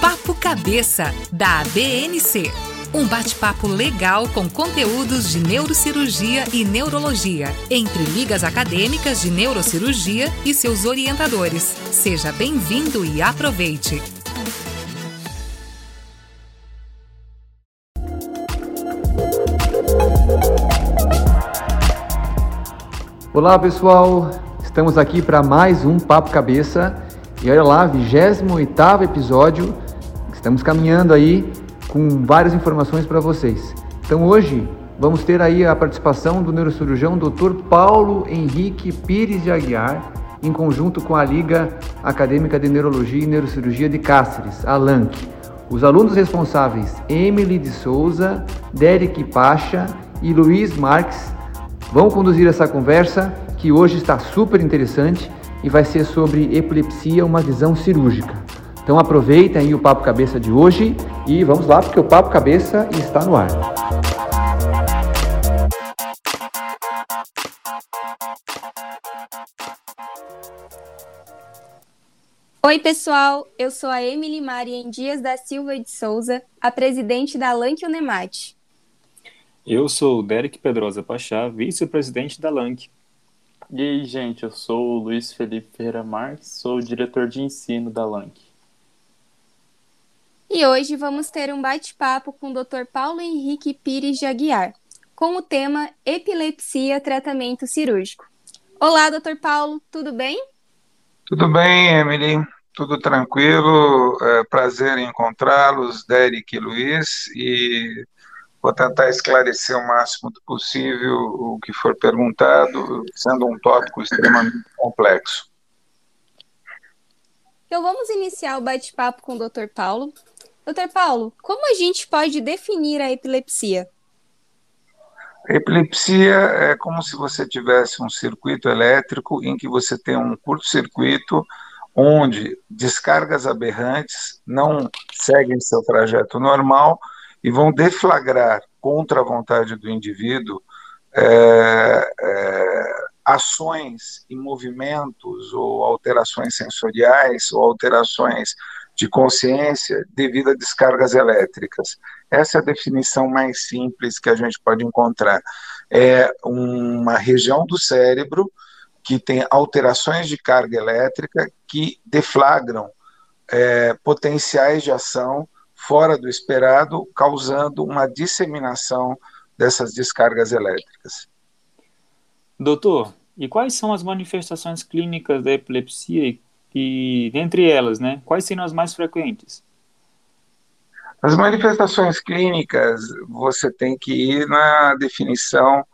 Papo Cabeça, da ABNC. Um bate-papo legal com conteúdos de neurocirurgia e neurologia, entre ligas acadêmicas de neurocirurgia e seus orientadores. Seja bem-vindo e aproveite! Olá pessoal, estamos aqui para mais um Papo Cabeça e olha lá, 28 episódio, estamos caminhando aí com várias informações para vocês. Então hoje vamos ter aí a participação do neurocirurgião Dr. Paulo Henrique Pires de Aguiar, em conjunto com a Liga Acadêmica de Neurologia e Neurocirurgia de Cáceres, a LANC. Os alunos responsáveis, Emily de Souza, Derek Pacha e Luiz Marques, vão conduzir essa conversa que hoje está super interessante e vai ser sobre epilepsia, uma visão cirúrgica. Então aproveitem aí o Papo Cabeça de hoje e vamos lá porque o Papo Cabeça está no ar. Oi, pessoal. Eu sou a Emily Maria Dias da Silva de Souza, a presidente da LANC Unemate. Eu sou o Derek Pedrosa Pachá, vice-presidente da LANC. E aí, gente, eu sou o Luiz Felipe Ferreira Marques, sou o diretor de ensino da LANC. E hoje vamos ter um bate-papo com o Dr. Paulo Henrique Pires de Aguiar, com o tema Epilepsia Tratamento Cirúrgico. Olá, Dr. Paulo, tudo bem? Tudo bem, Emily, tudo tranquilo. É, prazer em encontrá-los, Derek e Luiz, e vou tentar esclarecer o máximo possível o que for perguntado, sendo um tópico extremamente complexo. Então vamos iniciar o bate-papo com o Dr. Paulo. Doutor Paulo, como a gente pode definir a epilepsia? Epilepsia é como se você tivesse um circuito elétrico em que você tem um curto-circuito onde descargas aberrantes não seguem seu trajeto normal e vão deflagrar contra a vontade do indivíduo é, ações e movimentos ou alterações sensoriais ou alterações de consciência devido a descargas elétricas. Essa é a definição mais simples que a gente pode encontrar. É uma região do cérebro que tem alterações de carga elétrica que deflagram é, potenciais de ação fora do esperado, causando uma disseminação dessas descargas elétricas. Doutor, e quais são as manifestações clínicas da epilepsia e e dentre elas, né, quais seriam as mais frequentes? As manifestações clínicas, você tem que ir na definição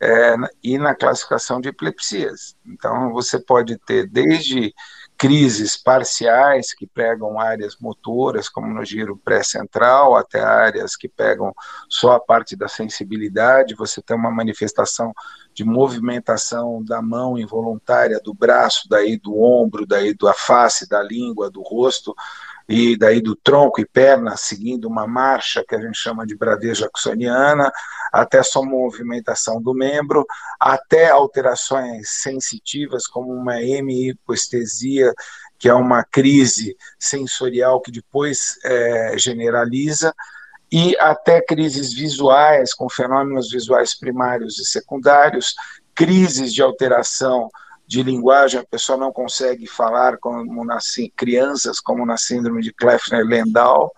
é, e na classificação de epilepsias. Então, você pode ter desde crises parciais que pegam áreas motoras, como no giro pré-central, até áreas que pegam só a parte da sensibilidade, você tem uma manifestação de movimentação da mão involuntária, do braço, daí do ombro, daí da face, da língua, do rosto, e daí do tronco e perna, seguindo uma marcha que a gente chama de bradeja jacksoniana, até só movimentação do membro, até alterações sensitivas, como uma hemihipoestesia, que é uma crise sensorial que depois é, generaliza, e até crises visuais, com fenômenos visuais primários e secundários, crises de alteração de linguagem, a pessoa não consegue falar como nas crianças, como na síndrome de Kleffner-Landau,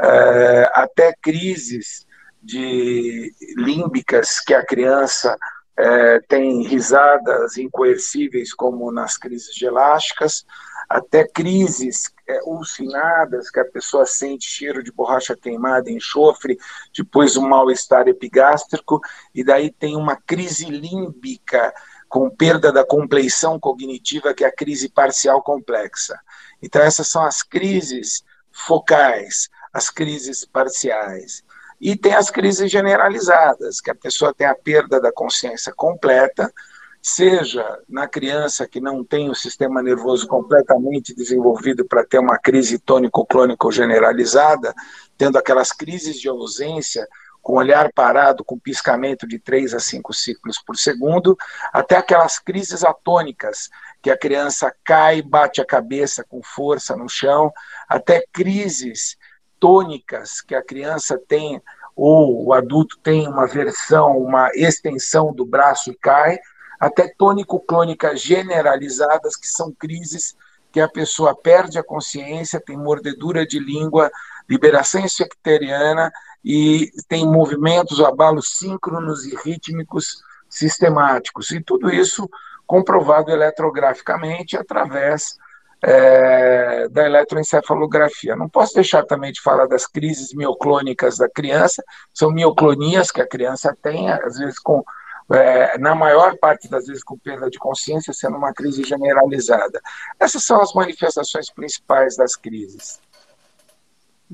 é, até crises de límbicas que a criança é, tem risadas incoercíveis, como nas crises elásticas, até crises é, ulcinadas, que a pessoa sente cheiro de borracha queimada, enxofre, depois um mal-estar epigástrico, e daí tem uma crise límbica, com perda da compleição cognitiva, que é a crise parcial complexa. Então, essas são as crises focais, as crises parciais. E tem as crises generalizadas, que a pessoa tem a perda da consciência completa, seja na criança que não tem o sistema nervoso completamente desenvolvido para ter uma crise tônico-clônico generalizada, tendo aquelas crises de ausência com olhar parado, com piscamento de 3 a 5 ciclos por segundo, até aquelas crises atônicas, que a criança cai, bate a cabeça com força no chão, até crises tônicas que a criança tem ou o adulto tem uma versão, uma extensão do braço e cai, até tônico-clônicas generalizadas, que são crises que a pessoa perde a consciência, tem mordedura de língua, liberação esfecteriana e tem movimentos, abalos síncronos e rítmicos sistemáticos. E tudo isso comprovado eletrograficamente através é, da eletroencefalografia. Não posso deixar também de falar das crises mioclônicas da criança, são mioclonias que a criança tem, às vezes com, é, na maior parte das vezes com perda de consciência, sendo uma crise generalizada. Essas são as manifestações principais das crises.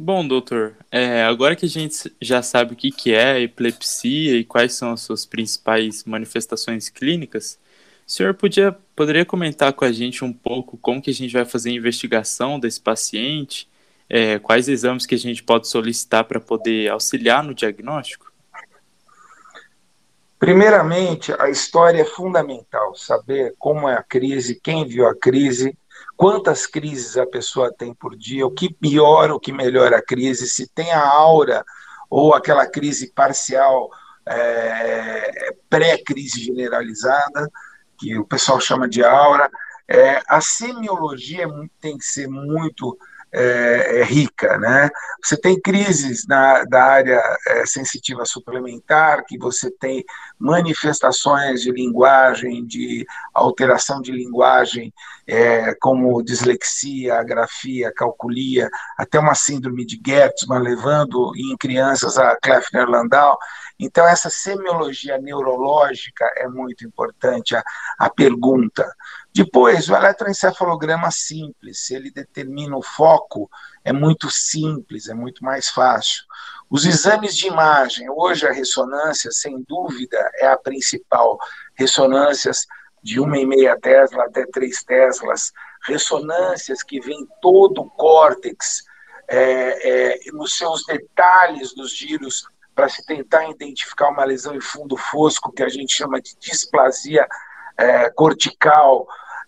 Bom, doutor, é, agora que a gente já sabe o que, que é a epilepsia e quais são as suas principais manifestações clínicas, o senhor podia, poderia comentar com a gente um pouco como que a gente vai fazer a investigação desse paciente, é, quais exames que a gente pode solicitar para poder auxiliar no diagnóstico? Primeiramente, a história é fundamental, saber como é a crise, quem viu a crise, quantas crises a pessoa tem por dia, o que piora, o que melhora a crise, se tem a aura ou aquela crise parcial é, pré-crise generalizada, que o pessoal chama de aura. É, a semiologia tem que ser muito é, é, rica, né? Você tem crises na, da área é, sensitiva suplementar, que você tem manifestações de linguagem, de alteração de linguagem, é, como dislexia, agrafia, calculia, até uma síndrome de Gertzmann, levando em crianças a Kleffner-Landau. Então, essa semiologia neurológica é muito importante, a, a pergunta. Depois, o eletroencefalograma simples, ele determina o foco, é muito simples, é muito mais fácil. Os exames de imagem, hoje a ressonância, sem dúvida, é a principal. Ressonâncias de 1,5 Tesla até 3 Teslas, ressonâncias que vêm todo o córtex, é, é, nos seus detalhes dos giros, para se tentar identificar uma lesão em fundo fosco, que a gente chama de displasia é, cortical,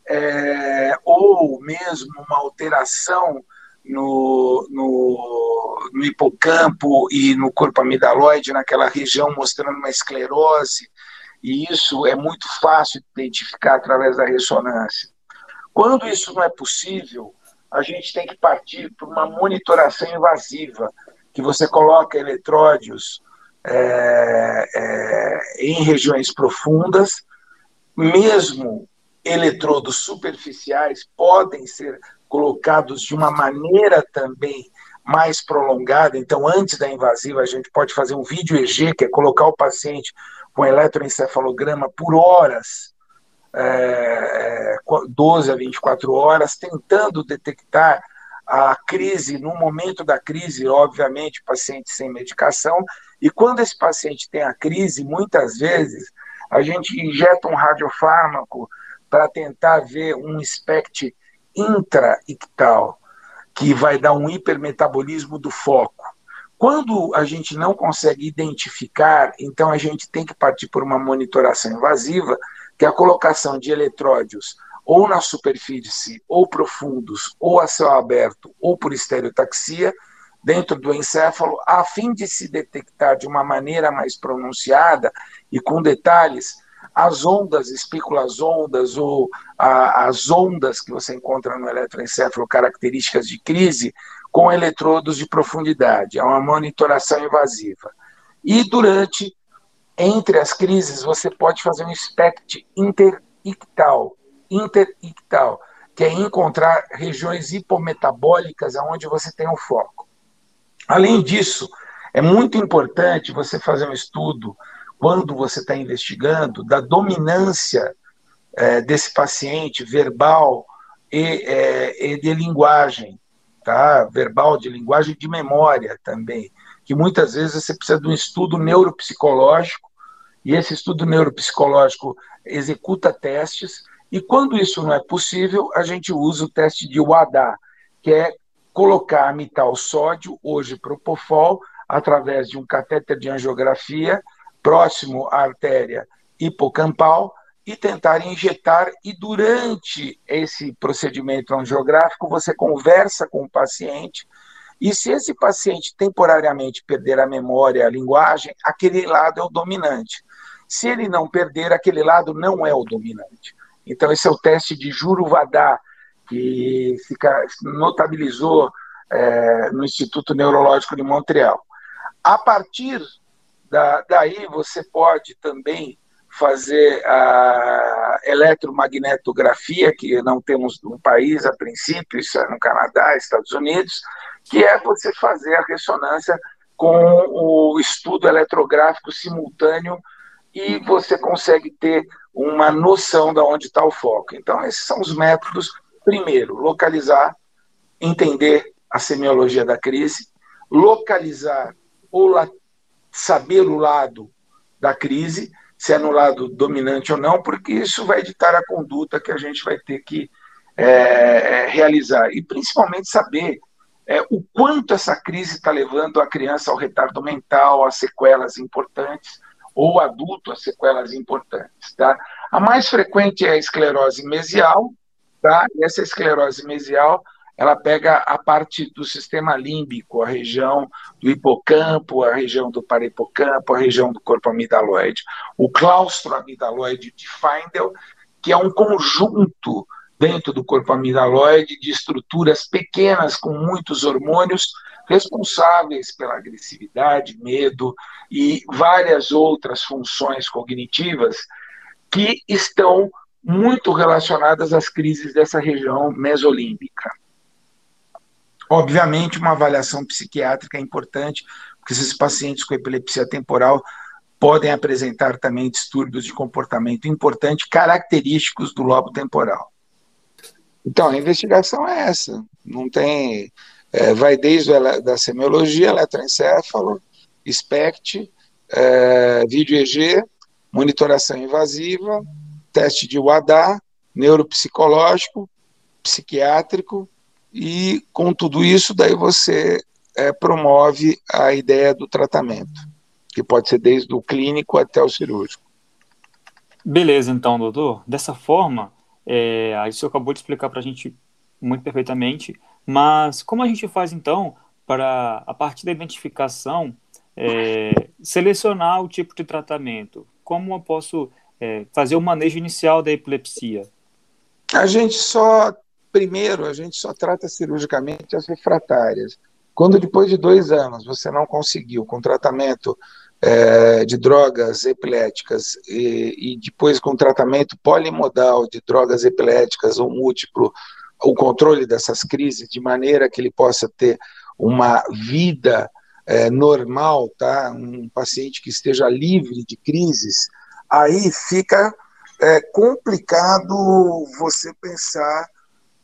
é, ou mesmo uma alteração no, no, no, hipocampo e no corpo amidaloide, naquela região, mostrando uma esclerose, e isso é muito fácil de identificar através da ressonância. Quando isso não é possível, a gente tem que partir para uma monitoração invasiva, que você coloca eletródios é, é, em regiões profundas, mesmo eletrodos superficiais podem ser colocados de uma maneira também mais prolongada. Então, antes da invasiva, a gente pode fazer um vídeo EG, que é colocar o paciente com eletroencefalograma por horas, é, 12 a 24 horas, tentando detectar a crise, no momento da crise, obviamente, paciente sem medicação, e quando esse paciente tem a crise, muitas vezes a gente injeta um radiofármaco para tentar ver um SPECT intra-ictal, que vai dar um hipermetabolismo do foco. Quando a gente não consegue identificar, então a gente tem que partir por uma monitoração invasiva, que é a colocação de eletródios ou na superfície, ou profundos, ou a céu aberto, ou por estereotaxia, dentro do encéfalo, a fim de se detectar de uma maneira mais pronunciada e com detalhes as ondas, espículas ondas ou a, as ondas que você encontra no eletroencefalo, características de crise, com eletrodos de profundidade. É uma monitoração invasiva. E durante, entre as crises, você pode fazer um SPECT interictal, interictal, que é encontrar regiões hipometabólicas onde você tem um foco. Além disso, é muito importante você fazer um estudo quando você está investigando, da dominância é, desse paciente verbal e, é, e, de linguagem, tá? Verbal, de linguagem, de memória também, que muitas vezes você precisa de um estudo neuropsicológico, e esse estudo neuropsicológico executa testes, e quando isso não é possível, a gente usa o teste de WADA, que é colocar mital sódio, hoje propofol, através de um catéter de angiografia, próximo à artéria hipocampal e tentar injetar. E durante esse procedimento angiográfico, você conversa com o paciente. E se esse paciente temporariamente perder a memória, a linguagem, aquele lado é o dominante. Se ele não perder, aquele lado não é o dominante. Então, esse é o teste de Juruvadá, que fica, notabilizou é, no Instituto Neurológico de Montreal. A partir da, daí, você pode também fazer a eletromagnetografia, que não temos no país a princípio, isso é no Canadá, Estados Unidos, que é você fazer a ressonância com o estudo eletrográfico simultâneo e você consegue ter uma noção de onde está o foco. Então, esses são os métodos. Primeiro, localizar, entender a semiologia da crise, localizar ou saber o lado da crise, se é no lado dominante ou não, porque isso vai ditar a conduta que a gente vai ter que é, é realizar. E principalmente saber é, o quanto essa crise está levando a criança ao retardo mental, a sequelas importantes, ou adulto a sequelas importantes. Tá? A mais frequente é a esclerose mesial, tá? e essa esclerose mesial ela pega a parte do sistema límbico, a região do hipocampo, a região do parahipocampo, a região do corpo amidaloide. O claustro amidaloide de Feindel, que é um conjunto dentro do corpo amidaloide de estruturas pequenas com muitos hormônios responsáveis pela agressividade, medo e várias outras funções cognitivas que estão muito relacionadas às crises dessa região mesolímbica. Obviamente, uma avaliação psiquiátrica é importante, porque esses pacientes com epilepsia temporal podem apresentar também distúrbios de comportamento importante característicos do lobo temporal. Então, a investigação é essa. Não tem. É, vai desde a da semiologia, eletroencefalo, SPECT, é, vídeo EG, monitoração invasiva, teste de WADA, neuropsicológico, psiquiátrico, e com tudo isso, daí você é, promove a ideia do tratamento, que pode ser desde o clínico até o cirúrgico. Beleza, então, doutor. Dessa forma, é, aí o senhor acabou de explicar para a gente muito perfeitamente, mas como a gente faz então para, a partir da identificação, é, selecionar o tipo de tratamento? Como eu posso é, fazer o manejo inicial da epilepsia? A gente só Primeiro, a gente só trata cirurgicamente as refratárias. Quando depois de dois anos você não conseguiu com tratamento é, de drogas epiléticas e, e, depois com tratamento polimodal de drogas epiléticas ou múltiplo, o controle dessas crises de maneira que ele possa ter uma vida é, normal, tá? Um paciente que esteja livre de crises, aí fica é, complicado você pensar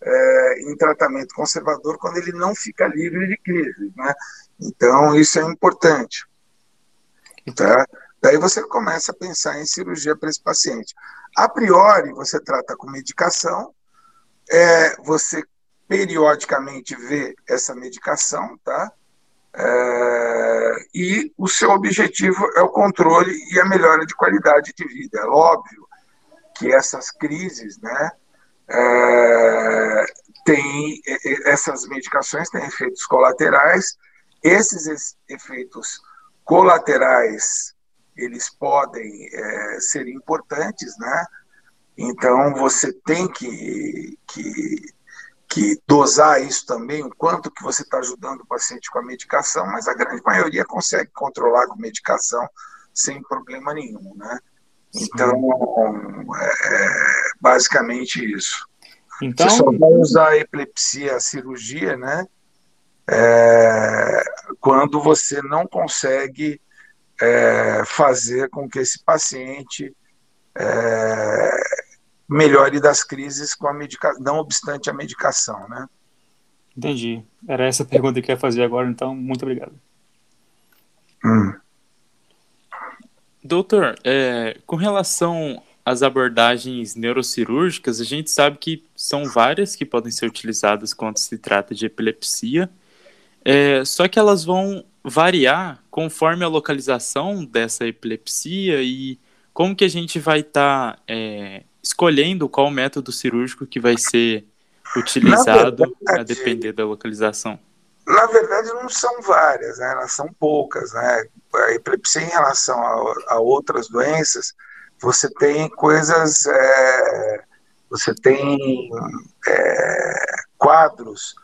é, em tratamento conservador quando ele não fica livre de crise, né? Então, isso é importante. Tá? Daí você começa a pensar em cirurgia para esse paciente. A priori, você trata com medicação, é, você periodicamente vê essa medicação, tá? É, e o seu objetivo é o controle e a melhora de qualidade de vida. É óbvio que essas crises, né, é, tem essas medicações têm efeitos colaterais. Esses efeitos colaterais eles podem é, ser importantes, né? Então você tem que, que, que dosar isso também, o quanto que você está ajudando o paciente com a medicação, mas a grande maioria consegue controlar com medicação sem problema nenhum, né? Então, é basicamente isso. Então, Você só vai usar a epilepsia, a cirurgia, né? É, quando você não consegue é, fazer com que esse paciente é, melhore das crises com a medicação, não obstante a medicação, né? Entendi. Era essa a pergunta que eu ia fazer agora, então, muito obrigado. Hum. Doutor, é, com relação às abordagens neurocirúrgicas, a gente sabe que são várias que podem ser utilizadas quando se trata de epilepsia, é, só que elas vão variar conforme a localização dessa epilepsia e como que a gente vai estar tá, é, escolhendo qual método cirúrgico que vai ser utilizado verdade, a depender da localização? Na verdade, não são várias, né? elas são poucas. Né? A epilepsia, em relação a, a outras doenças, você tem coisas, é, você tem é, quadros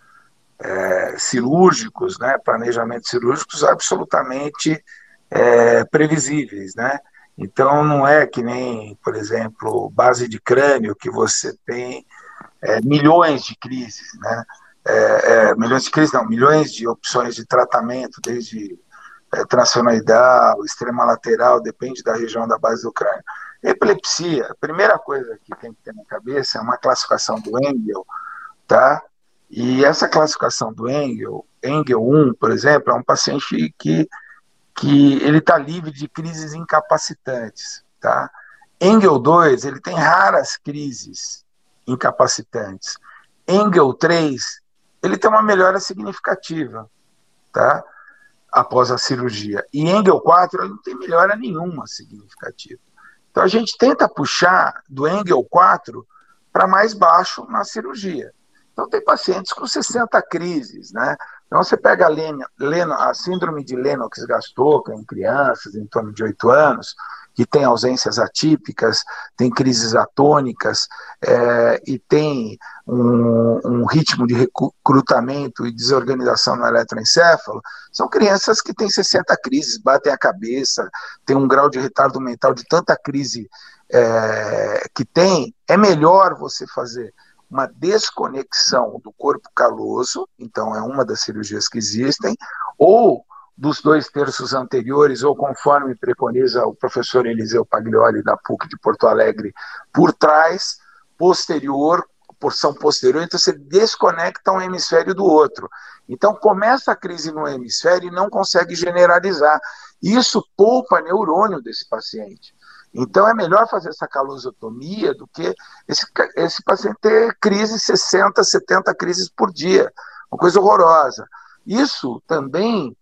é, cirúrgicos, né, planejamentos cirúrgicos absolutamente é, previsíveis, né? Então não é que nem, por exemplo, base de crânio que você tem é, milhões de crises, né? É, é, milhões de crises, não, milhões de opções de tratamento, desde é, extrema lateral, depende da região da base do crânio. Epilepsia, a primeira coisa que tem que ter na cabeça é uma classificação do Engel, tá? E essa classificação do Engel, Engel 1, por exemplo, é um paciente que, que ele está livre de crises incapacitantes, tá? Engel 2, ele tem raras crises incapacitantes. Engel 3, ele tem uma melhora significativa, tá? Após a cirurgia. E Engel 4, ele não tem melhora nenhuma significativa. Então a gente tenta puxar do Engel 4 para mais baixo na cirurgia. Então, tem pacientes com 60 crises, né? Então, você pega a, a síndrome de Lennox-Gastaut em crianças em torno de 8 anos, que tem ausências atípicas, tem crises atônicas é, e tem um, um, ritmo de recrutamento e desorganização no eletroencéfalo, são crianças que têm 60 crises, batem a cabeça, tem um grau de retardo mental de tanta crise é, que tem, é melhor você fazer uma desconexão do corpo caloso, então é uma das cirurgias que existem, ou dos dois terços anteriores, ou conforme preconiza o professor Eliseu Paglioli da PUC de Porto Alegre, por trás, posterior, porção posterior, então você desconecta um hemisfério do outro. Então começa a crise no hemisfério e não consegue generalizar. Isso poupa neurônio desse paciente. Então é melhor fazer essa calosotomia do que esse, esse paciente ter crise 60, 70 crises por dia. Uma coisa horrorosa. Isso também,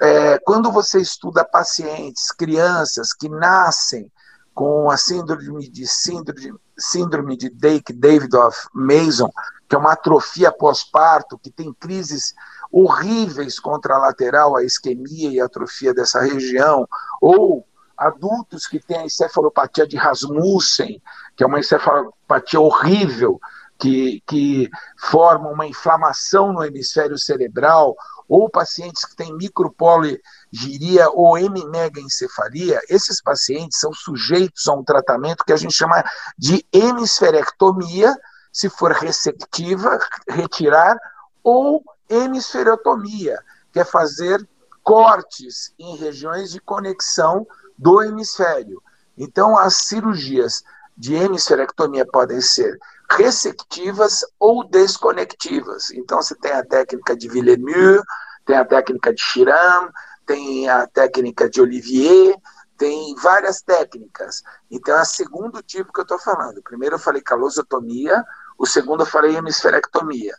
é, quando você estuda pacientes, crianças que nascem com a síndrome de síndrome, síndrome de Dake Davidoff Mason, que é uma atrofia pós-parto, que tem crises horríveis contralateral, a isquemia e a atrofia dessa região, ou adultos que têm a encefalopatia de Rasmussen, que é uma encefalopatia horrível, que, que forma uma inflamação no hemisfério cerebral, ou pacientes que têm micropoligiria ou hemimegaencefalia, esses pacientes são sujeitos a um tratamento que a gente chama de hemisferectomia, se for receptiva, retirar, ou hemisferotomia, que é fazer cortes em regiões de conexão do hemisfério. Então, as cirurgias de hemisferectomia podem ser receptivas ou desconectivas. Então, você tem a técnica de Villemur, tem a técnica de Chiram, tem a técnica de Olivier, tem várias técnicas. Então, é o segundo tipo que eu estou falando. Primeiro eu falei calosotomia, o segundo eu falei hemisferectomia.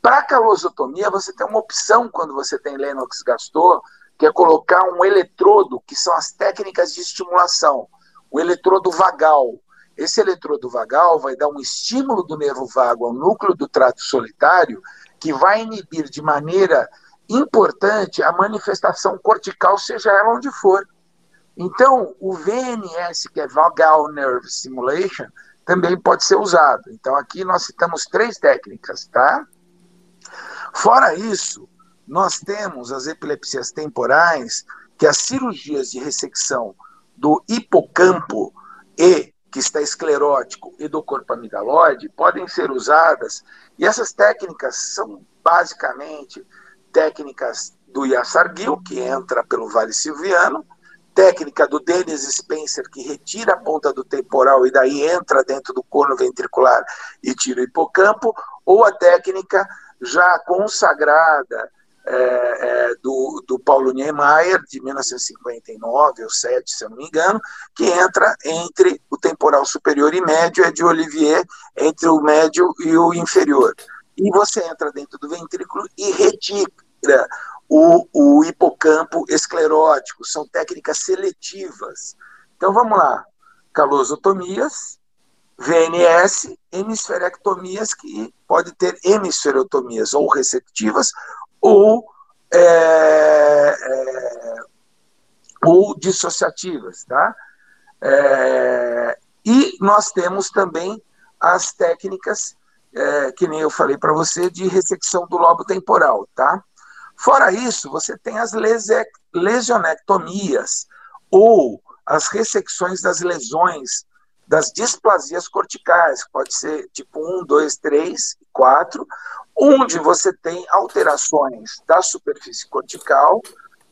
Para calosotomia, você tem uma opção quando você tem Lennox-Gastaut, que é colocar um eletrodo, que são as técnicas de estimulação, o eletrodo vagal. Esse eletrodo vagal vai dar um estímulo do nervo vago ao núcleo do trato solitário, que vai inibir de maneira importante a manifestação cortical, seja ela onde for. Então, o VNS, que é Vagal Nerve Stimulation, também pode ser usado. Então, aqui nós citamos três técnicas, tá? Fora isso, nós temos as epilepsias temporais, que as cirurgias de ressecção do hipocampo e que está esclerótico e do corpo amigaloide podem ser usadas, e essas técnicas são basicamente técnicas do Yassarguil, que entra pelo Vale Silviano, técnica do Dennis Spencer, que retira a ponta do temporal e daí entra dentro do corno ventricular e tira o hipocampo, ou a técnica já consagrada é, é, do, do Paulo Niemeyer, de 1959 ou 7, se eu não me engano, que entra entre o temporal superior e médio, é de Olivier, entre o médio e o inferior. E você entra dentro do ventrículo e retira o, o hipocampo esclerótico, são técnicas seletivas. Então vamos lá. calosotomias, VNS, hemisferectomias, que pode ter hemisferotomias ou receptivas ou, é, é, ou dissociativas, tá? É, e nós temos também as técnicas, é, que nem eu falei para você, de ressecção do lobo temporal, tá? Fora isso, você tem as lesionectomias, ou as ressecções das lesões das displasias corticais, pode ser tipo 1, 2, 3, 4, onde você tem alterações da superfície cortical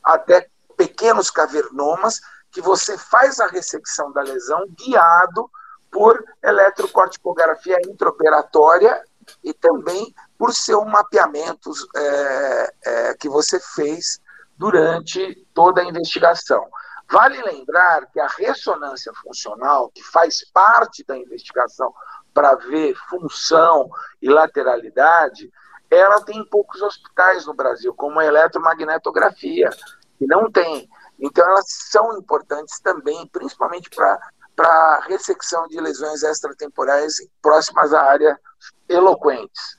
até pequenos cavernomas que você faz a ressecção da lesão guiado por eletrocorticografia intraoperatória e também por seu mapeamento é, é, que você fez durante toda a investigação. Vale lembrar que a ressonância funcional, que faz parte da investigação para ver função e lateralidade, ela tem poucos hospitais no Brasil, como a eletromagnetografia, que não tem. Então, elas são importantes também, principalmente para ressecção de lesões extratemporais próximas à área eloquentes.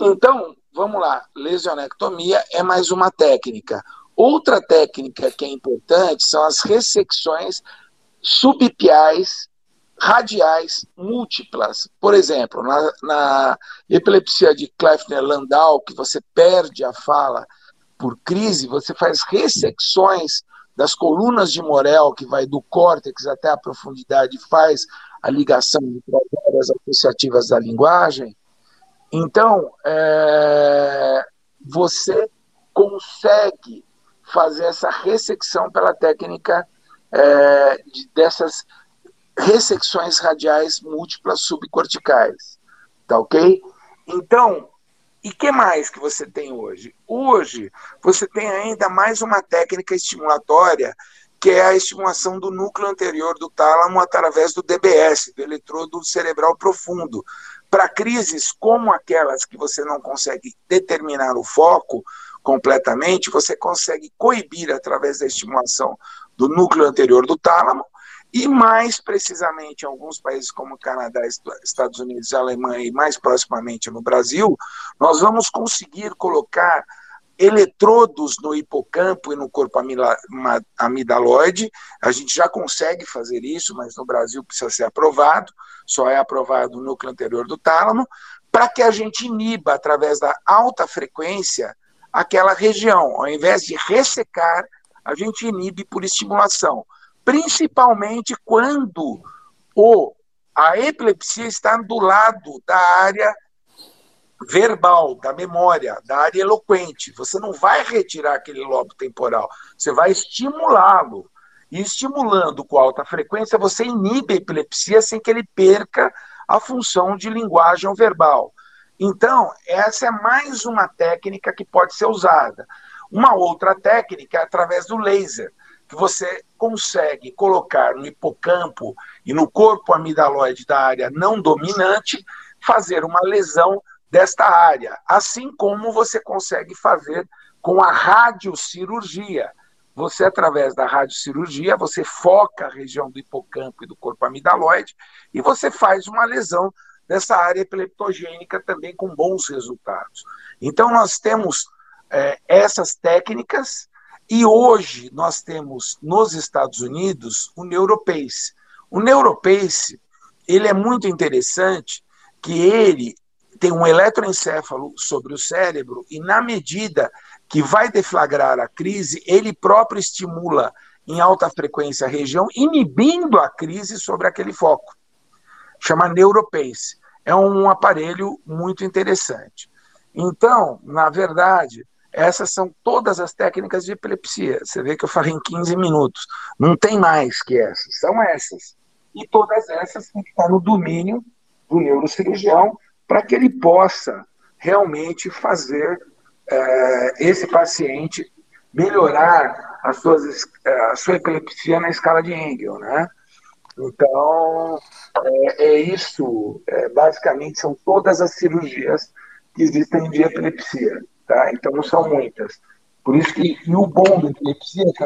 Então, vamos lá, lesionectomia é mais uma técnica. Outra técnica que é importante são as ressecções subpiais radiais múltiplas. Por exemplo, na, na epilepsia de Kleffner-Landau, que você perde a fala por crise, você faz ressecções das colunas de Morel, que vai do córtex até a profundidade, faz a ligação entre as áreas associativas da linguagem. Então, é, você consegue fazer essa ressecção pela técnica é, de, dessas ressecções radiais múltiplas subcorticais. Tá ok? Então, e que mais que você tem hoje? Hoje, você tem ainda mais uma técnica estimulatória, que é a estimulação do núcleo anterior do tálamo através do DBS, do eletrodo cerebral profundo. Para crises como aquelas que você não consegue determinar o foco, completamente, você consegue coibir através da estimulação do núcleo anterior do tálamo, e mais precisamente em alguns países como Canadá, Estados Unidos Alemanha, e mais proximamente no Brasil, nós vamos conseguir colocar eletrodos no hipocampo e no corpo amidaloide. A gente já consegue fazer isso, mas no Brasil precisa ser aprovado, só é aprovado no núcleo anterior do tálamo, para que a gente iniba, através da alta frequência, aquela região. Ao invés de ressecar, a gente inibe por estimulação, principalmente quando o, a epilepsia está do lado da área verbal, da memória, da área eloquente. Você não vai retirar aquele lobo temporal, você vai estimulá-lo. E estimulando com alta frequência, você inibe a epilepsia sem que ele perca a função de linguagem verbal. Então, essa é mais uma técnica que pode ser usada. Uma outra técnica é através do laser, que você consegue colocar no hipocampo e no corpo amidaloide da área não dominante, fazer uma lesão desta área, assim como você consegue fazer com a radiocirurgia. Você, através da radiocirurgia, você foca a região do hipocampo e do corpo amidaloide e você faz uma lesão dessa área epileptogênica também com bons resultados. Então, nós temos é, essas técnicas e hoje nós temos nos Estados Unidos o Neuropace. O Neuropace, ele é muito interessante que ele tem um eletroencefalo sobre o cérebro e na medida que vai deflagrar a crise, ele próprio estimula em alta frequência a região, inibindo a crise sobre aquele foco. Chama Neuropace é um aparelho muito interessante. Então, na verdade, essas são todas as técnicas de epilepsia. Você vê que eu falei em 15 minutos. Não tem mais que essas, são essas. E todas essas têm que estar no domínio do neurocirurgião para que ele possa realmente fazer é, esse paciente melhorar as suas, a sua epilepsia na escala de Engel, né? Então, é, é isso. É, basicamente, são todas as cirurgias que existem de epilepsia. Tá? Então, não são muitas. Por isso que e o bom da epilepsia é que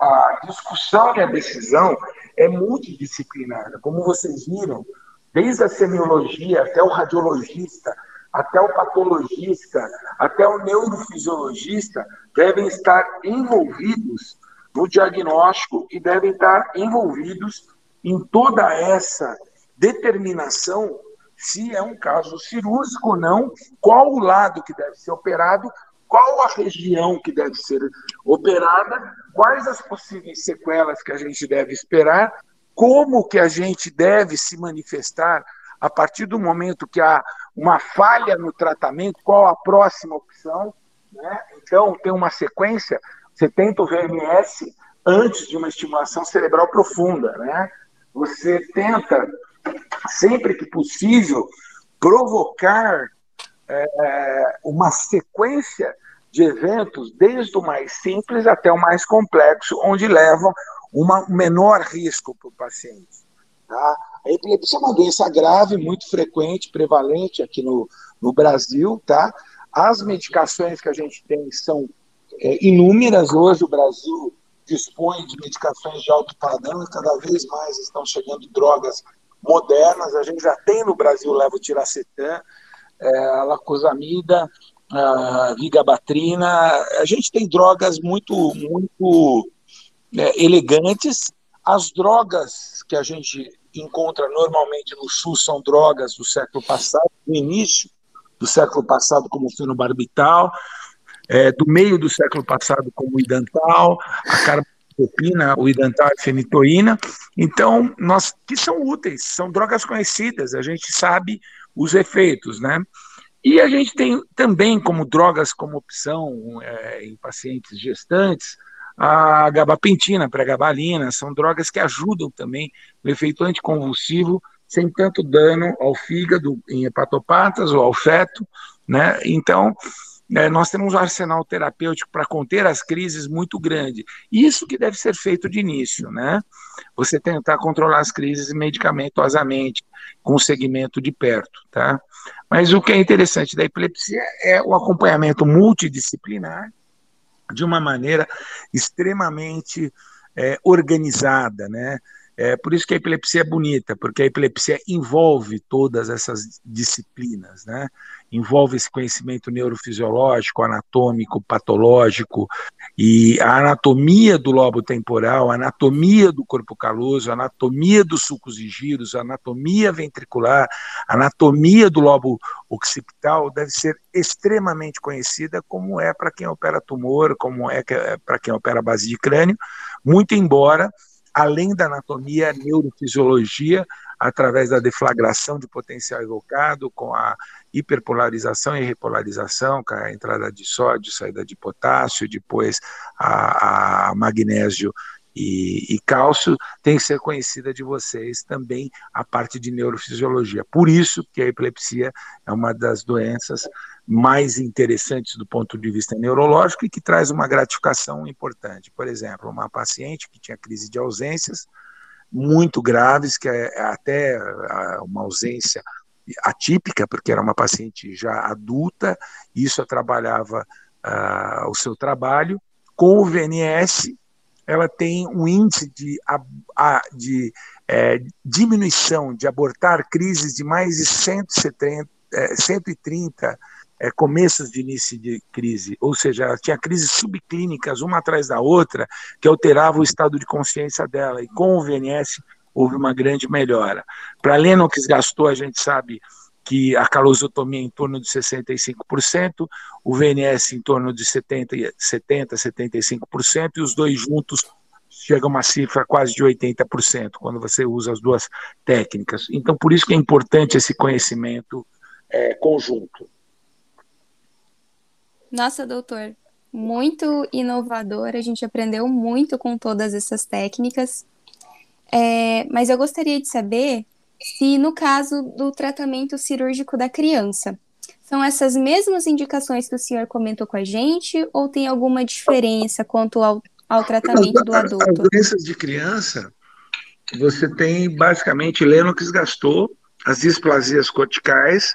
a discussão e a decisão é multidisciplinar. Como vocês viram, desde a semiologia até o radiologista, até o patologista, até o neurofisiologista devem estar envolvidos no diagnóstico e devem estar envolvidos em toda essa determinação se é um caso cirúrgico ou não, qual o lado que deve ser operado, qual a região que deve ser operada, quais as possíveis sequelas que a gente deve esperar, como que a gente deve se manifestar a partir do momento que há uma falha no tratamento, qual a próxima opção. Né? Então, tem uma sequência, você tenta o VMS antes de uma estimulação cerebral profunda. Né? Você tenta, sempre que possível, provocar é, uma sequência de eventos, desde o mais simples até o mais complexo, onde levam um menor risco para o paciente. Tá? A epilepsia é uma doença grave, muito frequente, prevalente aqui no, no Brasil. Tá? As medicações que a gente tem são é, inúmeras. Hoje o Brasil dispõe de medicações de alto padrão e cada vez mais estão chegando drogas modernas. A gente já tem no Brasil levotiroxetan, é, lacosamida, a vigabatrina. A gente tem drogas muito, muito é, elegantes. As drogas que a gente encontra normalmente no SUS são drogas do século passado, do início do século passado, como o fenobarbital, é, do meio do século passado, como o idantal, a carbamazepina, o idantal e a fenitoína. Então, nós que são úteis, são drogas conhecidas, a gente sabe os efeitos, né? E a gente tem também como drogas como opção é, em pacientes gestantes a gabapentina, pregabalina, são drogas que ajudam também no efeito anticonvulsivo, sem tanto dano ao fígado em hepatopatas ou ao feto, né? Então, nós temos um arsenal terapêutico para conter as crises muito grande. Isso que deve ser feito de início, né? Você tentar controlar as crises medicamentosamente, com o segmento de perto, tá? Mas o que é interessante da epilepsia é o acompanhamento multidisciplinar, de uma maneira extremamente é, organizada, né? É por isso que a epilepsia é bonita, porque a epilepsia envolve todas essas disciplinas, né? Envolve esse conhecimento neurofisiológico, anatômico, patológico, e a anatomia do lobo temporal, a anatomia do corpo caloso, a anatomia dos sulcos e giros, a anatomia ventricular, a anatomia do lobo occipital deve ser extremamente conhecida, como é para quem opera tumor, como é, é para quem opera base de crânio, muito embora além da anatomia, neurofisiologia, através da deflagração de potencial evocado, com a hiperpolarização e repolarização, com a entrada de sódio, saída de potássio, depois a, a magnésio e, e, cálcio, tem que ser conhecida de vocês também a parte de neurofisiologia. Por isso que a epilepsia é uma das doenças mais interessantes do ponto de vista neurológico e que traz uma gratificação importante. Por exemplo, uma paciente que tinha crise de ausências muito graves, que é até uma ausência atípica, porque era uma paciente já adulta, isso trabalhava uh, o seu trabalho. Com o VNS, ela tem um índice de, de é, diminuição de abortar crises de mais de 170, é, 130 é, começos de início de crise, ou seja, tinha crises subclínicas uma atrás da outra que alteravam o estado de consciência dela, e com o VNS houve uma grande melhora. Para Lennox gastou, a gente sabe que a calosotomia em torno de 65%, o VNS em torno de 70%, 70 75%, e os dois juntos chega a uma cifra quase de 80%, quando você usa as duas técnicas. Então, por isso que é importante esse conhecimento é, conjunto. Nossa, doutor, muito inovador. A gente aprendeu muito com todas essas técnicas. É, mas eu gostaria de saber se, no caso do tratamento cirúrgico da criança, são essas mesmas indicações que o senhor comentou com a gente, ou tem alguma diferença quanto ao, ao tratamento do adulto? As doenças de criança, você tem basicamente Lennox-Gastaut, as displasias corticais,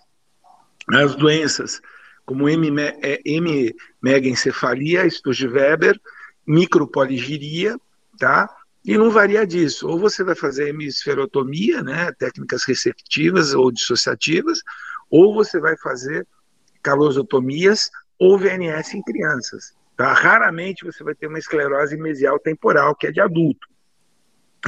as doenças como M-megaencefalia, Sturge-Weber, micropoligiria, tá? E não varia disso. Ou você vai fazer hemisferotomia, né, técnicas receptivas ou dissociativas, ou você vai fazer calosotomias ou VNS em crianças. Tá? Raramente você vai ter uma esclerose mesial temporal, que é de adulto.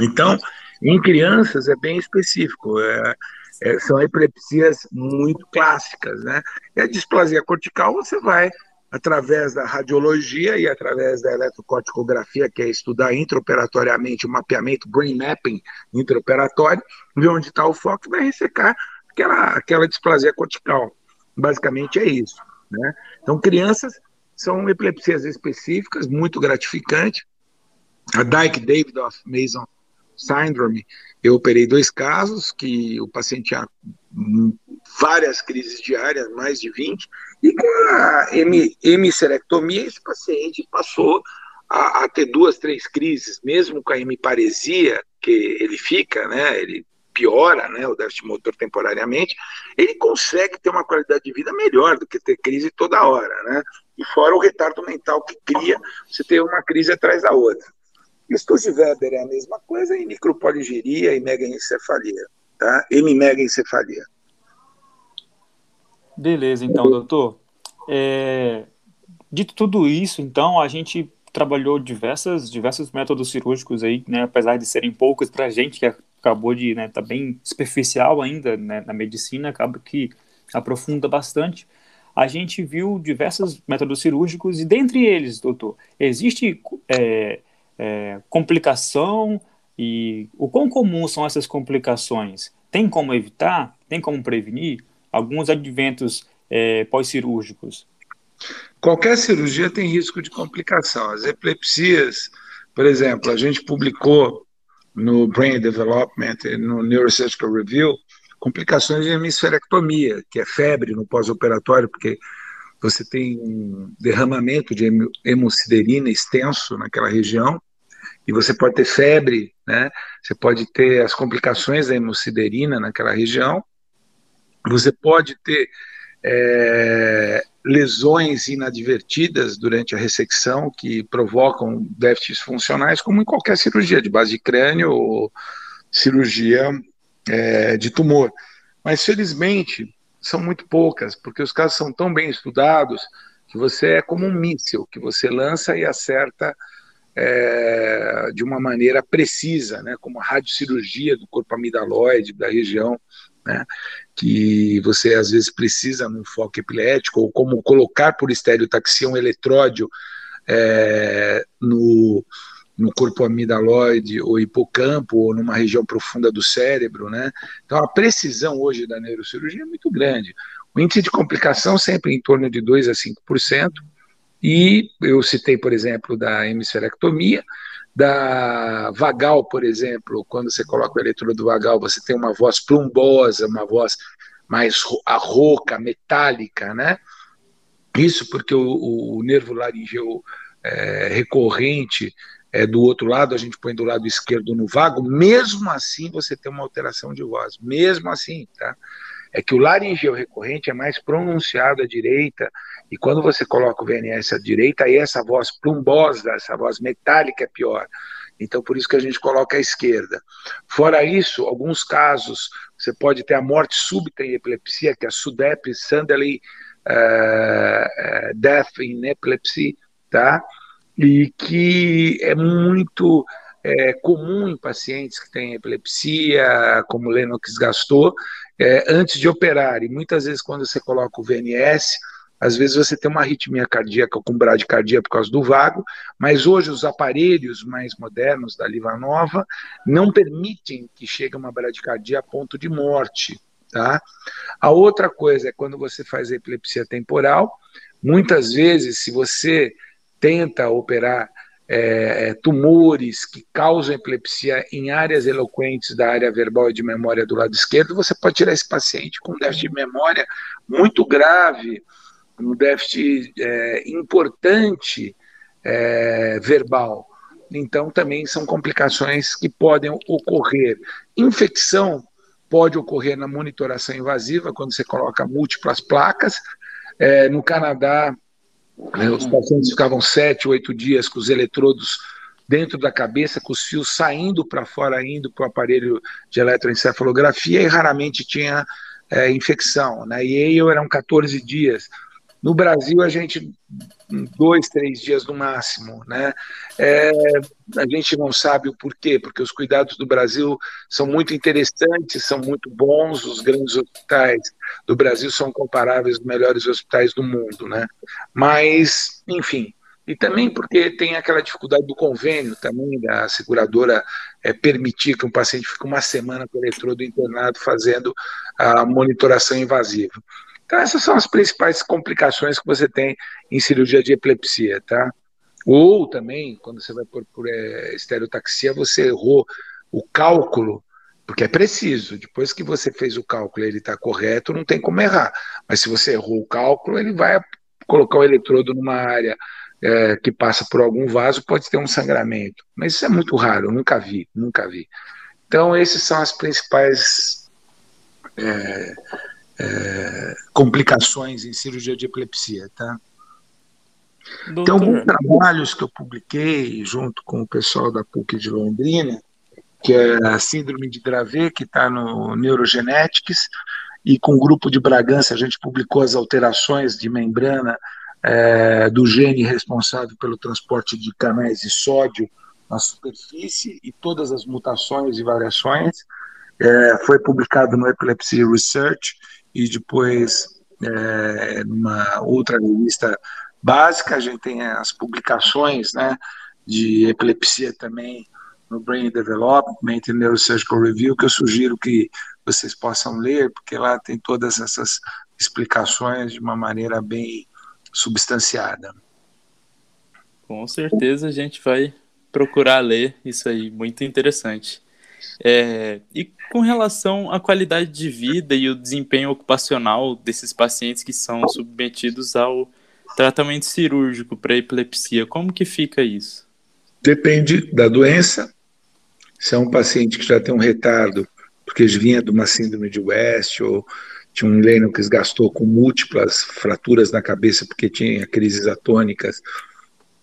Então, em crianças é bem específico. É, é, são epilepsias muito clássicas, né? E a displasia cortical você vai através da radiologia e através da eletrocorticografia, que é estudar intraoperatoriamente o mapeamento, brain mapping intraoperatório, ver onde está o foco e vai ressecar aquela, aquela displasia cortical. Basicamente é isso. Né? Então, crianças são epilepsias específicas, muito gratificante. A Dyke-Davidoff Mason Syndrome, eu operei dois casos, que o paciente tinha várias crises diárias, mais de 20, e com a hemicerectomia, esse paciente passou a, a, ter duas, três crises, mesmo com a hemiparesia, que ele fica, né, ele piora, né, o déficit motor temporariamente, ele consegue ter uma qualidade de vida melhor do que ter crise toda hora, né, e fora o retardo mental que cria você ter uma crise atrás da outra. Estude Weber é a mesma coisa em micropoligeria e megaencefalia, tá? Hemimegaencefalia. Beleza, então, doutor. É, dito tudo isso, então, a gente trabalhou diversas, diversos métodos cirúrgicos aí, né, apesar de serem poucos para a gente que acabou de, né, tá bem superficial ainda né, na medicina, acaba que aprofunda bastante. A gente viu diversos métodos cirúrgicos e dentre eles, doutor, existe é, é, complicação e o quão comum são essas complicações? Tem como evitar? Tem como prevenir? Alguns adventos é, pós-cirúrgicos. Qualquer cirurgia tem risco de complicação. As epilepsias, por exemplo, a gente publicou no Brain Development, no Neurosurgical Review, complicações de hemisferectomia, que é febre no pós-operatório, porque você tem um derramamento de hemociderina extenso naquela região, e você pode ter febre, né? Você pode ter as complicações da hemociderina naquela região. Você pode ter é, lesões inadvertidas durante a ressecção que provocam déficits funcionais, como em qualquer cirurgia de base de crânio ou cirurgia é, de tumor. Mas felizmente são muito poucas, porque os casos são tão bem estudados que você é como um míssil que você lança e acerta é, de uma maneira precisa, né, como a radiocirurgia do corpo amidaloide, da região, né, que você às vezes precisa num foco epilético, ou como colocar por estereotaxia um eletródio é, no, no corpo amidaloide ou hipocampo, ou numa região profunda do cérebro, né? Então a precisão hoje da neurocirurgia é muito grande. O índice de complicação sempre em torno de 2 a 5%, e eu citei, por exemplo, da hemisferectomia, da vagal, por exemplo, quando você coloca o eletrodo vagal, você tem uma voz plumbosa, uma voz mais rouca, metálica, né? Isso porque o, o nervo laringeu é, recorrente é, do outro lado, a gente põe do lado esquerdo no vago, mesmo assim você tem uma alteração de voz, mesmo assim, tá? É que o laringeu recorrente é mais pronunciado à direita, e quando você coloca o VNS à direita, aí essa voz plumbosa, essa voz metálica é pior. Então, por isso que a gente coloca à esquerda. Fora isso, alguns casos, você pode ter a morte súbita em epilepsia, que é a SUDEP, Suddenly uh, Death in Epilepsy, tá? E que é muito é, comum em pacientes que têm epilepsia, como Lennox gastou, é, antes de operar. E muitas vezes, quando você coloca o VNS, às vezes você tem uma arritmia cardíaca com bradicardia por causa do vago, mas hoje os aparelhos mais modernos da Livanova não permitem que chegue uma bradicardia a ponto de morte. Tá? A outra coisa é quando você faz a epilepsia temporal, muitas vezes, se você tenta operar é, tumores que causam epilepsia em áreas eloquentes da área verbal e de memória do lado esquerdo, você pode tirar esse paciente com déficit de memória muito grave, um déficit é, importante é, verbal. Então, também são complicações que podem ocorrer. Infecção pode ocorrer na monitoração invasiva, quando você coloca múltiplas placas. É, no Canadá, é, os pacientes ficavam sete, oito dias com os eletrodos dentro da cabeça, com os fios saindo para fora, indo para o aparelho de eletroencefalografia, e raramente tinha é, infecção. Né? Yale eram 14 dias. No Brasil, a gente, dois, três dias no máximo, né? É, a gente não sabe o porquê, porque os cuidados do Brasil são muito interessantes, são muito bons, os grandes hospitais do Brasil são comparáveis aos melhores hospitais do mundo, né? Mas, enfim, e também porque tem aquela dificuldade do convênio também, da seguradora é, permitir que um paciente fique uma semana com o eletrodo internado fazendo a monitoração invasiva. Então, essas são as principais complicações que você tem em cirurgia de epilepsia, tá? Ou também, quando você vai por, por é, estereotaxia, você errou o cálculo, porque é preciso. Depois que você fez o cálculo ele está correto, não tem como errar. Mas se você errou o cálculo, ele vai colocar o eletrodo numa área é, que passa por algum vaso, pode ter um sangramento. Mas isso é muito raro, eu nunca vi, nunca vi. Então, esses são as principais é, é, complicações em cirurgia de epilepsia, tá? Doutor. Tem alguns trabalhos que eu publiquei junto com o pessoal da PUC de Londrina, que é a síndrome de Dravet, que está no Neurogenetics, e com o grupo de Bragança a gente publicou as alterações de membrana é, do gene responsável pelo transporte de canais de sódio na superfície e todas as mutações e variações. É, foi publicado no Epilepsy Research e depois é, numa outra revista básica, a gente tem as publicações né, de epilepsia também no Brain Development e Neurosurgical Review, que eu sugiro que vocês possam ler, porque lá tem todas essas explicações de uma maneira bem substanciada. Com certeza a gente vai procurar ler isso aí, muito interessante. É, e com relação à qualidade de vida e o desempenho ocupacional desses pacientes que são submetidos ao tratamento cirúrgico para epilepsia, como que fica isso? Depende da doença. Se é um paciente que já tem um retardo, porque vinha de uma síndrome de West, ou tinha um Lennon que gastou com múltiplas fraturas na cabeça porque tinha crises atônicas,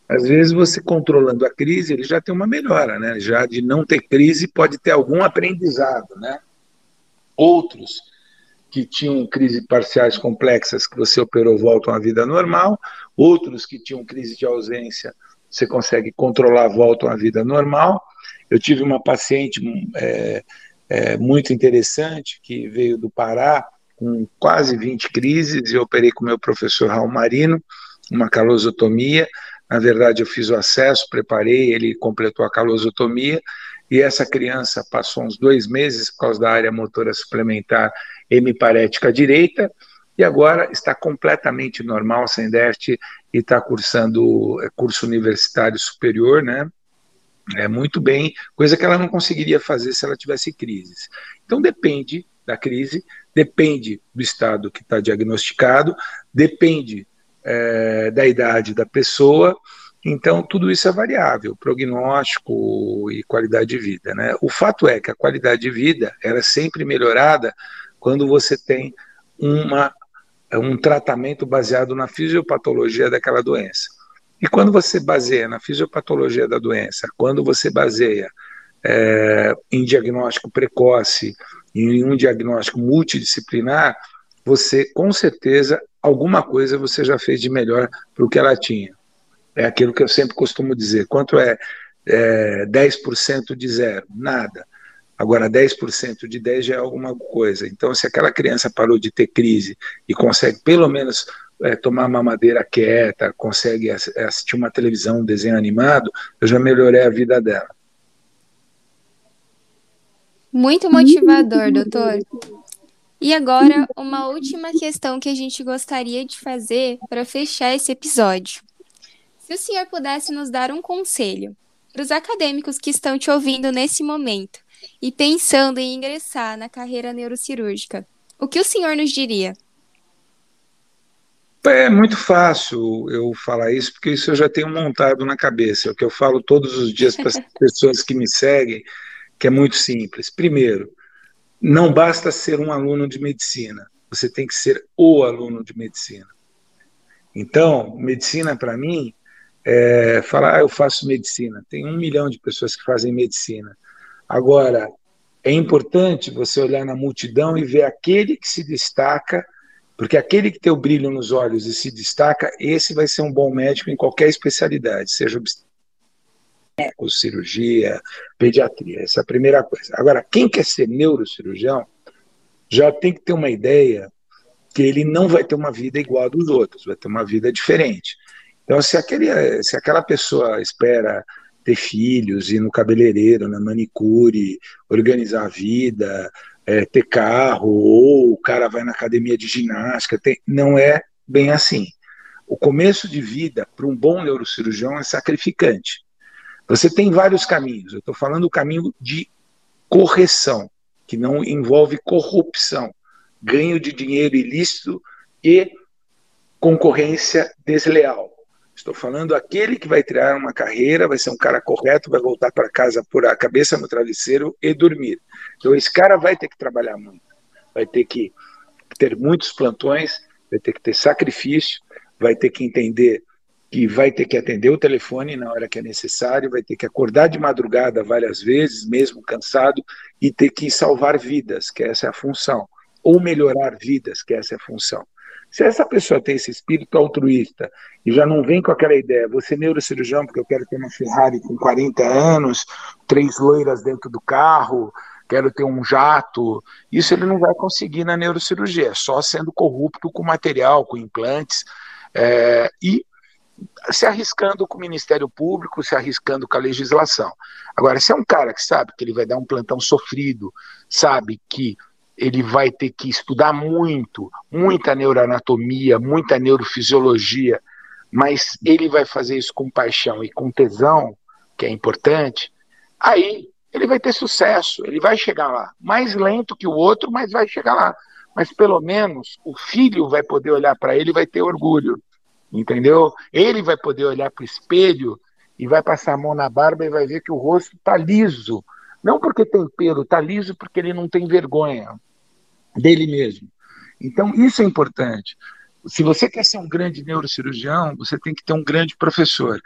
às vezes você controlando a crise, ele já tem uma melhora, né? Já de não ter crise pode ter algum aprendizado, né? Outros que tinham crises parciais complexas que você operou voltam à vida normal, outros que tinham crise de ausência, você consegue controlar, voltam à vida normal. Eu tive uma paciente é, é, muito interessante que veio do Pará com quase 20 crises e operei com meu professor Raul Marino, uma calosotomia, na verdade, eu fiz o acesso, preparei, ele completou a calosotomia, e essa criança passou uns dois meses por causa da área motora suplementar hemiparética direita, e agora está completamente normal, sem déficit, e está cursando é, curso universitário superior, né? É muito bem, coisa que ela não conseguiria fazer se ela tivesse crises. Então depende da crise, depende do estado que está diagnosticado, depende é, da idade da pessoa. Então, tudo isso é variável, prognóstico e qualidade de vida. Né? O fato é que a qualidade de vida era é sempre melhorada quando você tem uma, um tratamento baseado na fisiopatologia daquela doença. E quando você baseia na fisiopatologia da doença, quando você baseia é, em diagnóstico precoce, em um diagnóstico multidisciplinar, você com certeza alguma coisa você já fez de melhor para o que ela tinha. É aquilo que eu sempre costumo dizer. Quanto é, é 10% de zero? Nada. Agora, 10% de 10 já é alguma coisa. Então, se aquela criança parou de ter crise e consegue pelo menos é, tomar uma madeira quieta, consegue assistir uma televisão, um desenho animado, eu já melhorei a vida dela. Muito motivador, doutor. E agora, uma última questão que a gente gostaria de fazer para fechar esse episódio. Se o senhor pudesse nos dar um conselho para os acadêmicos que estão te ouvindo nesse momento e pensando em ingressar na carreira neurocirúrgica, o que o senhor nos diria? É muito fácil eu falar isso, porque isso eu já tenho montado na cabeça. É o que eu falo todos os dias para as pessoas que me seguem, que é muito simples. Primeiro, não basta ser um aluno de medicina, você tem que ser o aluno de medicina. Então, medicina para mim é, falar, ah, eu faço medicina. Tem um milhão de pessoas que fazem medicina. Agora, é importante você olhar na multidão e ver aquele que se destaca, porque aquele que tem o brilho nos olhos e se destaca, esse vai ser um bom médico em qualquer especialidade, seja cirurgia, pediatria. Essa é a primeira coisa. Agora, quem quer ser neurocirurgião já tem que ter uma ideia que ele não vai ter uma vida igual a dos outros, vai ter uma vida diferente. Então, se, aquele, se aquela pessoa espera ter filhos, ir no cabeleireiro, na manicure, organizar a vida, é, ter carro, ou o cara vai na academia de ginástica, tem, não é bem assim. O começo de vida para um bom neurocirurgião é sacrificante. Você tem vários caminhos. Eu estou falando o caminho de correção, que não envolve corrupção ganho de dinheiro ilícito e concorrência desleal. Estou falando aquele que vai criar uma carreira, vai ser um cara correto, vai voltar para casa por a cabeça no travesseiro e dormir. Então esse cara vai ter que trabalhar muito, vai ter que ter muitos plantões, vai ter que ter sacrifício, vai ter que entender que vai ter que atender o telefone na hora que é necessário, vai ter que acordar de madrugada várias vezes, mesmo cansado, e ter que salvar vidas, que essa é a função ou melhorar vidas, que essa é a função. Se essa pessoa tem esse espírito altruísta e já não vem com aquela ideia, você é neurocirurgião porque eu quero ter uma Ferrari com 40 anos, três loiras dentro do carro, quero ter um jato, isso ele não vai conseguir na neurocirurgia, só sendo corrupto com material, com implantes, é, e se arriscando com o Ministério Público, se arriscando com a legislação. Agora, se é um cara que sabe que ele vai dar um plantão sofrido, sabe que ele vai ter que estudar muito, muita neuroanatomia, muita neurofisiologia, mas ele vai fazer isso com paixão e com tesão, que é importante, aí ele vai ter sucesso, ele vai chegar lá. Mais lento que o outro, mas vai chegar lá. Mas pelo menos o filho vai poder olhar para ele e vai ter orgulho, entendeu? Ele vai poder olhar para o espelho e vai passar a mão na barba e vai ver que o rosto está liso. Não porque tem pelo, está liso porque ele não tem vergonha dele mesmo. Então, isso é importante. Se você quer ser um grande neurocirurgião, você tem que ter um grande professor.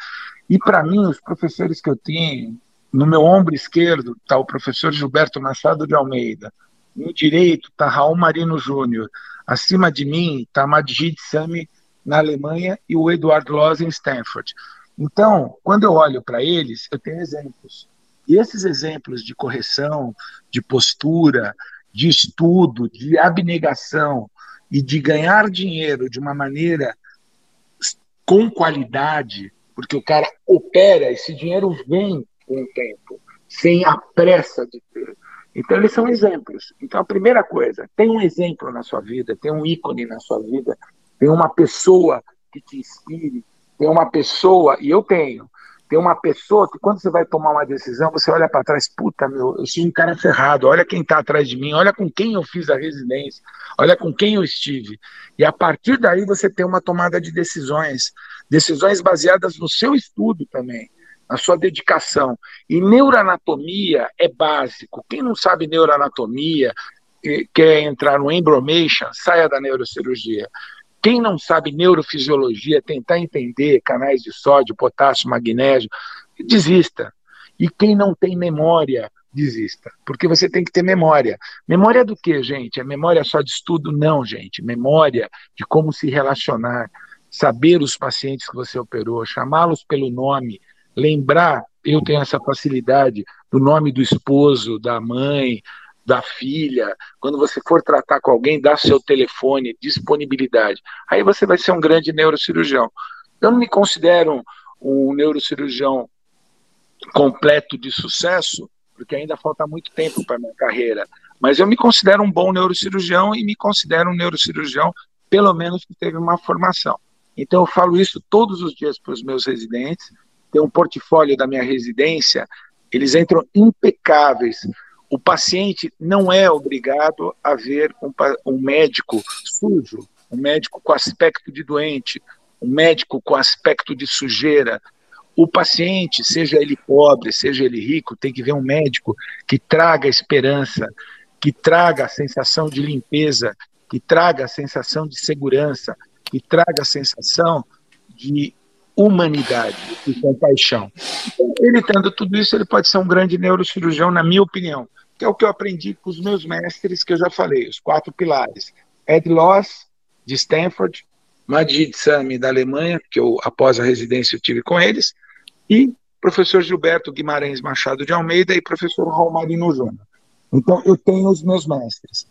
E, para mim, os professores que eu tenho, no meu ombro esquerdo está o professor Gilberto Machado de Almeida, no direito está Raul Marino Júnior, acima de mim está Madjid Sami na Alemanha e o Eduardo Loz em Stanford. Então, quando eu olho para eles, eu tenho exemplos. E esses exemplos de correção, de postura, de estudo, de abnegação e de ganhar dinheiro de uma maneira com qualidade, porque o cara opera, esse dinheiro vem com o tempo, sem a pressa de ter. Então, eles são exemplos. Então, a primeira coisa, tem um exemplo na sua vida, tem um ícone na sua vida, tem uma pessoa que te inspire, tem uma pessoa, e eu tenho, tem uma pessoa que quando você vai tomar uma decisão, você olha para trás, puta, meu, eu sou um cara ferrado, olha quem está atrás de mim, olha com quem eu fiz a residência, olha com quem eu estive. E a partir daí você tem uma tomada de decisões, decisões baseadas no seu estudo também, na sua dedicação. E neuroanatomia é básico. Quem não sabe neuroanatomia, quer entrar no embromation, saia da neurocirurgia. Quem não sabe neurofisiologia, tentar entender canais de sódio, potássio, magnésio, desista. E quem não tem memória, desista. Porque você tem que ter memória. Memória do que, gente? É memória só de estudo? Não, gente. Memória de como se relacionar, saber os pacientes que você operou, chamá-los pelo nome, lembrar. Eu tenho essa facilidade do nome do esposo, da mãe, da filha, quando você for tratar com alguém, dá seu telefone, disponibilidade. Aí você vai ser um grande neurocirurgião. Eu não me considero um neurocirurgião completo de sucesso, porque ainda falta muito tempo para minha carreira, mas eu me considero um bom neurocirurgião e me considero um neurocirurgião, pelo menos que teve uma formação. Então eu falo isso todos os dias para os meus residentes, tem um portfólio da minha residência, eles entram impecáveis, o paciente não é obrigado a ver um, um médico sujo, um médico com aspecto de doente, um médico com aspecto de sujeira. O paciente, seja ele pobre, seja ele rico, tem que ver um médico que traga esperança, que traga a sensação de limpeza, que traga a sensação de segurança, que traga a sensação de humanidade e compaixão. Ele tendo tudo isso, ele pode ser um grande neurocirurgião, na minha opinião, que é o que eu aprendi com os meus mestres, que eu já falei, os quatro pilares. Ed Loss, de Stanford, Majid Sami, da Alemanha, que eu, após a residência, eu tive com eles, e professor Gilberto Guimarães Machado de Almeida e professor Raul Marino Júnior. Então, eu tenho os meus mestres.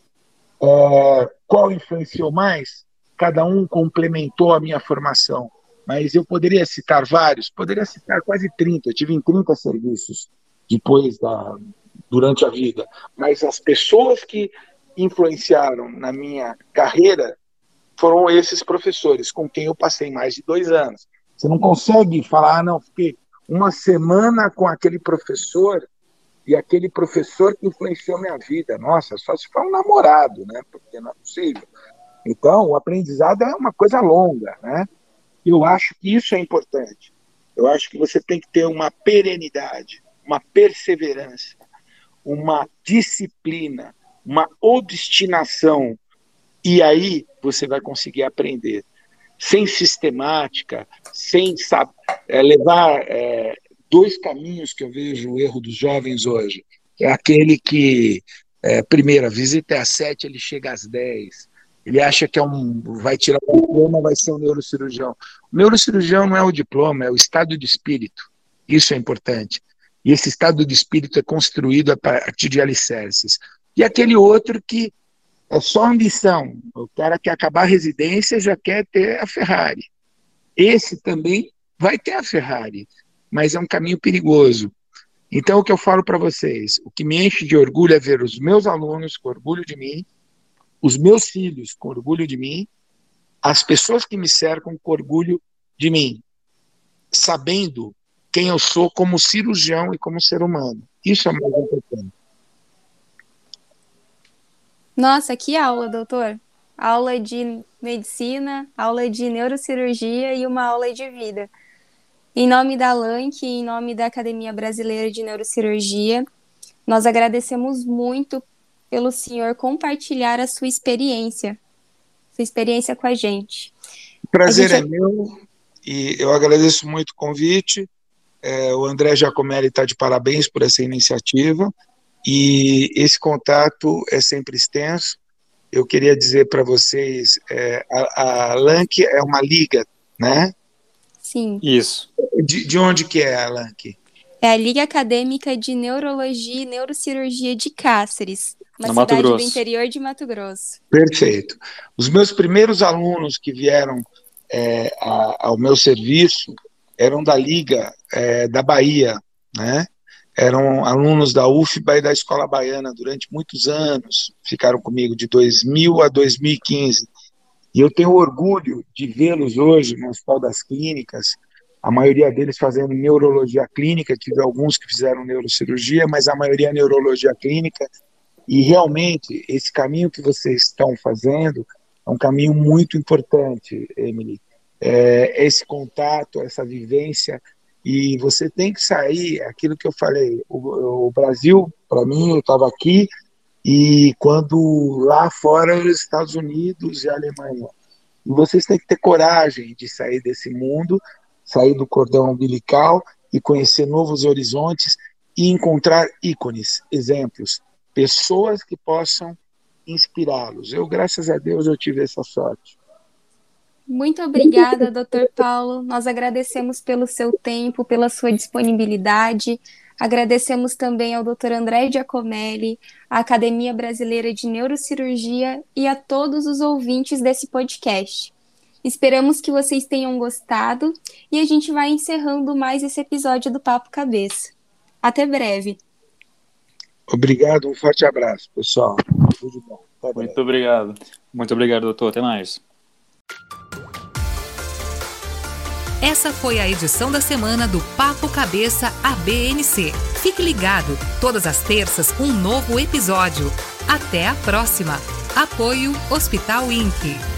É, qual influenciou mais? Cada um complementou a minha formação, mas eu poderia citar vários, poderia citar quase 30, eu tive em 30 serviços depois da durante a vida, mas as pessoas que influenciaram na minha carreira foram esses professores com quem eu passei mais de dois anos. Você não consegue falar, ah, não, fiquei uma semana com aquele professor e aquele professor que influenciou minha vida. Nossa, só se for um namorado, né? Porque não é possível. Então, o aprendizado é uma coisa longa, né? Eu acho que isso é importante. Eu acho que você tem que ter uma perenidade, uma perseverança, uma disciplina, uma obstinação. E aí você vai conseguir aprender. Sem sistemática, sem saber, é, levar é, dois caminhos que eu vejo o erro dos jovens hoje. É aquele que, é, primeiro, a visita é às sete, ele chega às dez. Ele acha que é um, vai tirar o diploma, vai ser um neurocirurgião. O neurocirurgião não é o diploma, é o estado de espírito. Isso é importante. E esse estado de espírito é construído a partir de alicerces. E aquele outro que é só ambição. O cara quer acabar a residência já quer ter a Ferrari. Esse também vai ter a Ferrari, mas é um caminho perigoso. Então, o que eu falo para vocês, o que me enche de orgulho é ver os meus alunos com orgulho de mim, os meus filhos com orgulho de mim, as pessoas que me cercam com orgulho de mim, sabendo quem eu sou como cirurgião e como ser humano. Isso é mais importante. Nossa, que aula, doutor. Aula de medicina, aula de neurocirurgia e uma aula de vida. Em nome da LANC e em nome da Academia Brasileira de Neurocirurgia, nós agradecemos muito pelo senhor compartilhar a sua experiência, sua experiência com a gente. O prazer gente... é meu e eu agradeço muito o convite. É, o André Giacomelli está de parabéns por essa iniciativa e esse contato é sempre extenso. Eu queria dizer para vocês, é, a, a LANC é uma liga, né? Sim. Isso. De, de onde que é a LANC? É a Liga Acadêmica de Neurologia e Neurocirurgia de Cáceres, uma no cidade do interior de Mato Grosso. Perfeito. Os meus primeiros alunos que vieram é, a, ao meu serviço eram da Liga é, da Bahia, né? Eram alunos da UFBA e da Escola Baiana durante muitos anos, ficaram comigo de 2000 a 2015. E eu tenho orgulho de vê-los hoje no Hospital das Clínicas, a maioria deles fazendo neurologia clínica, tive alguns que fizeram neurocirurgia, mas a maioria neurologia clínica. E realmente, esse caminho que vocês estão fazendo é um caminho muito importante, Emily é, esse contato, essa vivência, e você tem que sair, aquilo que eu falei, o, o Brasil, para mim, eu estava aqui, e quando lá fora, os Estados Unidos e a Alemanha. E vocês têm que ter coragem de sair desse mundo, sair do cordão umbilical e conhecer novos horizontes e encontrar ícones, exemplos, pessoas que possam inspirá-los. Eu, graças a Deus, eu tive essa sorte. Muito obrigada, doutor Paulo. Nós agradecemos pelo seu tempo, pela sua disponibilidade. Agradecemos também ao Dr. André Giacomelli, à Academia Brasileira de Neurocirurgia e a todos os ouvintes desse podcast. Esperamos que vocês tenham gostado e a gente vai encerrando mais esse episódio do Papo Cabeça. Até breve. Obrigado, um forte abraço, pessoal. Tudo bom. Muito obrigado. Muito obrigado, doutor. Até mais. Essa foi a edição da semana do Papo Cabeça ABNC. Fique ligado, todas as terças um novo episódio. Até a próxima. Apoio Hospital Inc.